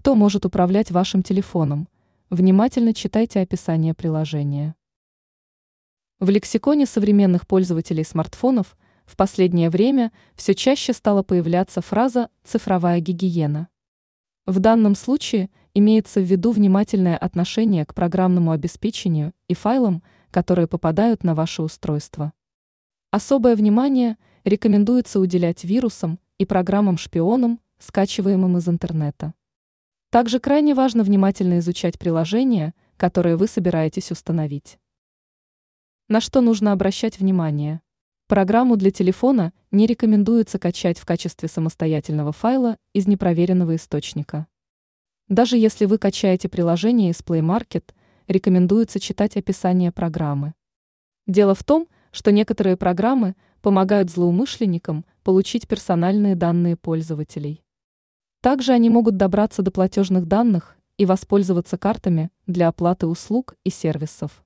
Кто может управлять вашим телефоном? Внимательно читайте описание приложения. В лексиконе современных пользователей смартфонов в последнее время все чаще стала появляться фраза «цифровая гигиена». В данном случае имеется в виду внимательное отношение к программному обеспечению и файлам, которые попадают на ваше устройство. Особое внимание рекомендуется уделять вирусам и программам-шпионам, скачиваемым из интернета. Также крайне важно внимательно изучать приложения, которые вы собираетесь установить. На что нужно обращать внимание? Программу для телефона не рекомендуется качать в качестве самостоятельного файла из непроверенного источника. Даже если вы качаете приложение из Play Market, рекомендуется читать описание программы. Дело в том, что некоторые программы помогают злоумышленникам получить персональные данные пользователей. Также они могут добраться до платежных данных и воспользоваться картами для оплаты услуг и сервисов.